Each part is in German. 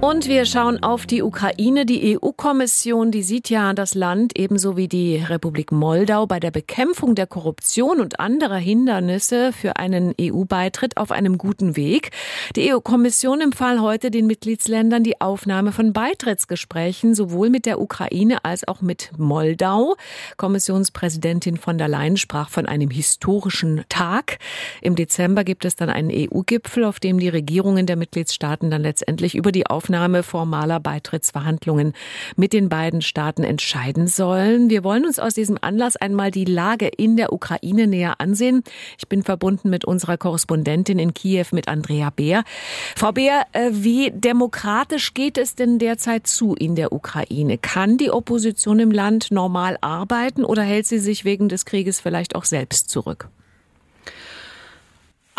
Und wir schauen auf die Ukraine. Die EU-Kommission, die sieht ja das Land ebenso wie die Republik Moldau bei der Bekämpfung der Korruption und anderer Hindernisse für einen EU-Beitritt auf einem guten Weg. Die EU-Kommission empfahl heute den Mitgliedsländern die Aufnahme von Beitrittsgesprächen sowohl mit der Ukraine als auch mit Moldau. Kommissionspräsidentin von der Leyen sprach von einem historischen Tag. Im Dezember gibt es dann einen EU-Gipfel, auf dem die Regierungen der Mitgliedstaaten dann letztendlich über die Aufnahme Aufnahme formaler Beitrittsverhandlungen mit den beiden Staaten entscheiden sollen. Wir wollen uns aus diesem Anlass einmal die Lage in der Ukraine näher ansehen. Ich bin verbunden mit unserer Korrespondentin in Kiew, mit Andrea Beer. Frau Beer, äh, wie demokratisch geht es denn derzeit zu in der Ukraine? Kann die Opposition im Land normal arbeiten oder hält sie sich wegen des Krieges vielleicht auch selbst zurück?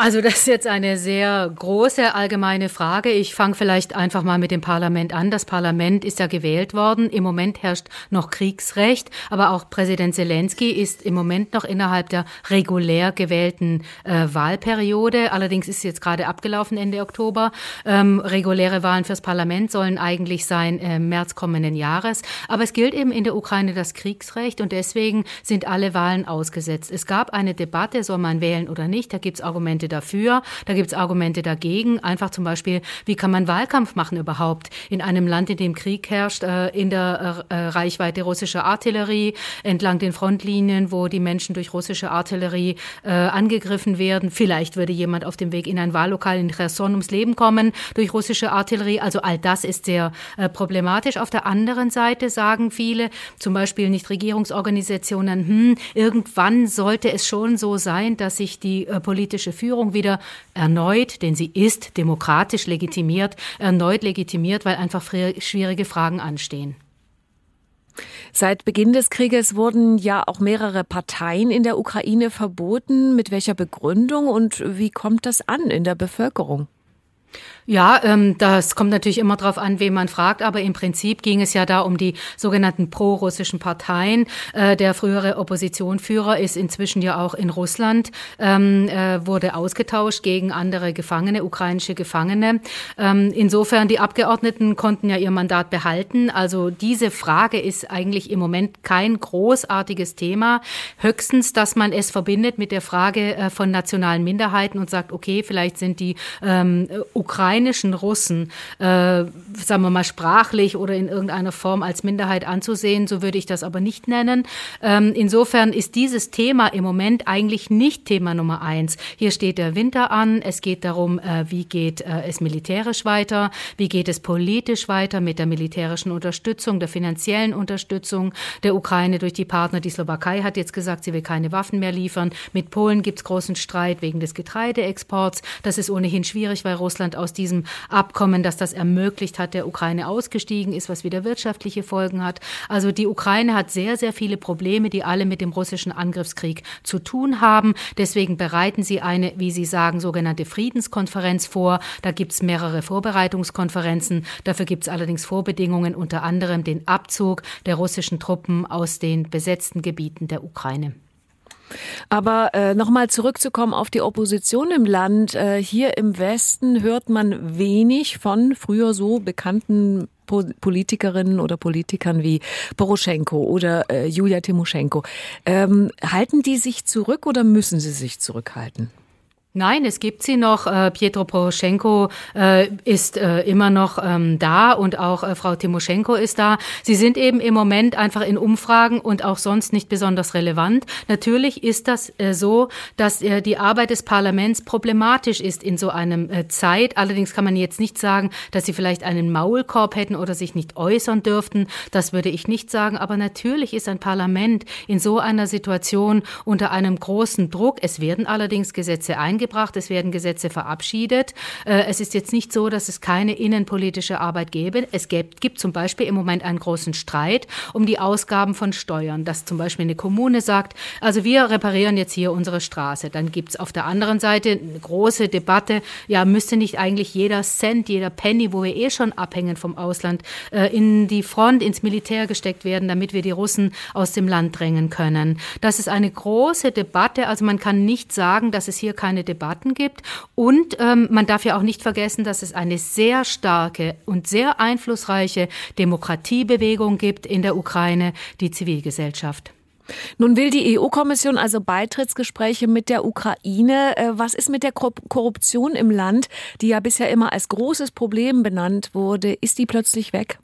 Also das ist jetzt eine sehr große allgemeine Frage. Ich fange vielleicht einfach mal mit dem Parlament an. Das Parlament ist ja gewählt worden. Im Moment herrscht noch Kriegsrecht, aber auch Präsident Zelensky ist im Moment noch innerhalb der regulär gewählten äh, Wahlperiode. Allerdings ist jetzt gerade abgelaufen Ende Oktober. Ähm, reguläre Wahlen fürs Parlament sollen eigentlich sein äh, März kommenden Jahres. Aber es gilt eben in der Ukraine das Kriegsrecht und deswegen sind alle Wahlen ausgesetzt. Es gab eine Debatte, soll man wählen oder nicht. Da gibt es Argumente dafür, da gibt es Argumente dagegen. Einfach zum Beispiel, wie kann man Wahlkampf machen überhaupt in einem Land, in dem Krieg herrscht, äh, in der äh, Reichweite russischer Artillerie, entlang den Frontlinien, wo die Menschen durch russische Artillerie äh, angegriffen werden. Vielleicht würde jemand auf dem Weg in ein Wahllokal in Cherson ums Leben kommen durch russische Artillerie. Also all das ist sehr äh, problematisch. Auf der anderen Seite sagen viele, zum Beispiel Nichtregierungsorganisationen, hm, irgendwann sollte es schon so sein, dass sich die äh, politische Führung Regierung wieder erneut, denn sie ist demokratisch legitimiert, erneut legitimiert, weil einfach schwierige Fragen anstehen. Seit Beginn des Krieges wurden ja auch mehrere Parteien in der Ukraine verboten. Mit welcher Begründung und wie kommt das an in der Bevölkerung? Ja, ähm, das kommt natürlich immer darauf an, wen man fragt, aber im Prinzip ging es ja da um die sogenannten pro-russischen Parteien. Äh, der frühere Oppositionführer ist inzwischen ja auch in Russland, ähm, äh, wurde ausgetauscht gegen andere Gefangene, ukrainische Gefangene. Ähm, insofern, die Abgeordneten konnten ja ihr Mandat behalten. Also diese Frage ist eigentlich im Moment kein großartiges Thema. Höchstens, dass man es verbindet mit der Frage äh, von nationalen Minderheiten und sagt, okay, vielleicht sind die ähm, Ukrainer ukrainischen Russen, äh, sagen wir mal sprachlich oder in irgendeiner Form als Minderheit anzusehen. So würde ich das aber nicht nennen. Ähm, insofern ist dieses Thema im Moment eigentlich nicht Thema Nummer eins. Hier steht der Winter an. Es geht darum, äh, wie geht äh, es militärisch weiter, wie geht es politisch weiter mit der militärischen Unterstützung, der finanziellen Unterstützung der Ukraine durch die Partner. Die Slowakei hat jetzt gesagt, sie will keine Waffen mehr liefern. Mit Polen gibt es großen Streit wegen des Getreideexports. Das ist ohnehin schwierig, weil Russland aus diesem Abkommen, das das ermöglicht hat, der Ukraine ausgestiegen ist, was wieder wirtschaftliche Folgen hat. Also die Ukraine hat sehr, sehr viele Probleme, die alle mit dem russischen Angriffskrieg zu tun haben. Deswegen bereiten sie eine, wie Sie sagen, sogenannte Friedenskonferenz vor. Da gibt es mehrere Vorbereitungskonferenzen. Dafür gibt es allerdings Vorbedingungen, unter anderem den Abzug der russischen Truppen aus den besetzten Gebieten der Ukraine. Aber äh, nochmal zurückzukommen auf die Opposition im Land. Äh, hier im Westen hört man wenig von früher so bekannten Politikerinnen oder Politikern wie Poroschenko oder äh, Julia Timoschenko. Ähm, halten die sich zurück oder müssen sie sich zurückhalten? Nein, es gibt sie noch. Äh, Pietro Poroschenko äh, ist äh, immer noch ähm, da und auch Frau Timoschenko ist da. Sie sind eben im Moment einfach in Umfragen und auch sonst nicht besonders relevant. Natürlich ist das so, dass die Arbeit des Parlaments problematisch ist in so einem Zeit. Allerdings kann man jetzt nicht sagen, dass sie vielleicht einen Maulkorb hätten oder sich nicht äußern dürften. Das würde ich nicht sagen. Aber natürlich ist ein Parlament in so einer Situation unter einem großen Druck. Es werden allerdings Gesetze eingeführt eingebracht, es werden Gesetze verabschiedet. Äh, es ist jetzt nicht so, dass es keine innenpolitische Arbeit gäbe. Es gibt, zum Beispiel im Moment einen großen Streit um die Ausgaben von Steuern, dass zum Beispiel eine Kommune sagt, also wir reparieren jetzt hier unsere Straße. Dann gibt es auf der anderen Seite eine große Debatte, ja, müsste nicht eigentlich jeder Cent, jeder Penny, wo wir eh schon abhängen vom Ausland, äh, in die Front, ins Militär gesteckt werden, damit wir die Russen aus dem Land drängen können. Das ist eine große Debatte. Also man kann nicht sagen, dass es hier keine Debatten gibt. Und ähm, man darf ja auch nicht vergessen, dass es eine sehr starke und sehr einflussreiche Demokratiebewegung gibt in der Ukraine, die Zivilgesellschaft. Nun will die EU-Kommission also Beitrittsgespräche mit der Ukraine. Äh, was ist mit der Korruption im Land, die ja bisher immer als großes Problem benannt wurde? Ist die plötzlich weg?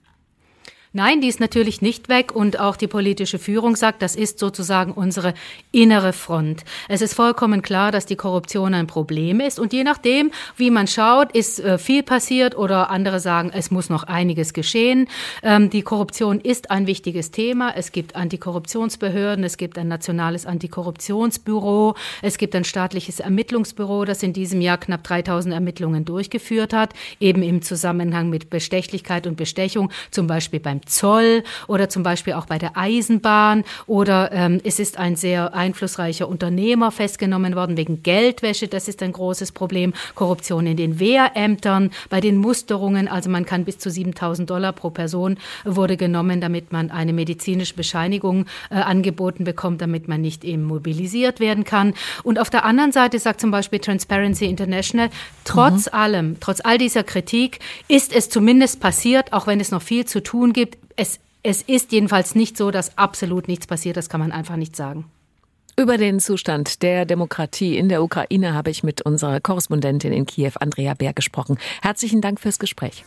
Nein, die ist natürlich nicht weg und auch die politische Führung sagt, das ist sozusagen unsere innere Front. Es ist vollkommen klar, dass die Korruption ein Problem ist und je nachdem, wie man schaut, ist äh, viel passiert oder andere sagen, es muss noch einiges geschehen. Ähm, die Korruption ist ein wichtiges Thema. Es gibt Antikorruptionsbehörden, es gibt ein nationales Antikorruptionsbüro, es gibt ein staatliches Ermittlungsbüro, das in diesem Jahr knapp 3000 Ermittlungen durchgeführt hat, eben im Zusammenhang mit Bestechlichkeit und Bestechung, zum Beispiel beim beim Zoll oder zum Beispiel auch bei der Eisenbahn oder ähm, es ist ein sehr einflussreicher Unternehmer festgenommen worden wegen Geldwäsche. Das ist ein großes Problem. Korruption in den Wehrämtern, bei den Musterungen. Also man kann bis zu 7000 Dollar pro Person wurde genommen, damit man eine medizinische Bescheinigung äh, angeboten bekommt, damit man nicht eben mobilisiert werden kann. Und auf der anderen Seite sagt zum Beispiel Transparency International, trotz mhm. allem, trotz all dieser Kritik ist es zumindest passiert, auch wenn es noch viel zu tun gibt, es, es ist jedenfalls nicht so, dass absolut nichts passiert. Das kann man einfach nicht sagen. Über den Zustand der Demokratie in der Ukraine habe ich mit unserer Korrespondentin in Kiew, Andrea Bär, gesprochen. Herzlichen Dank fürs Gespräch.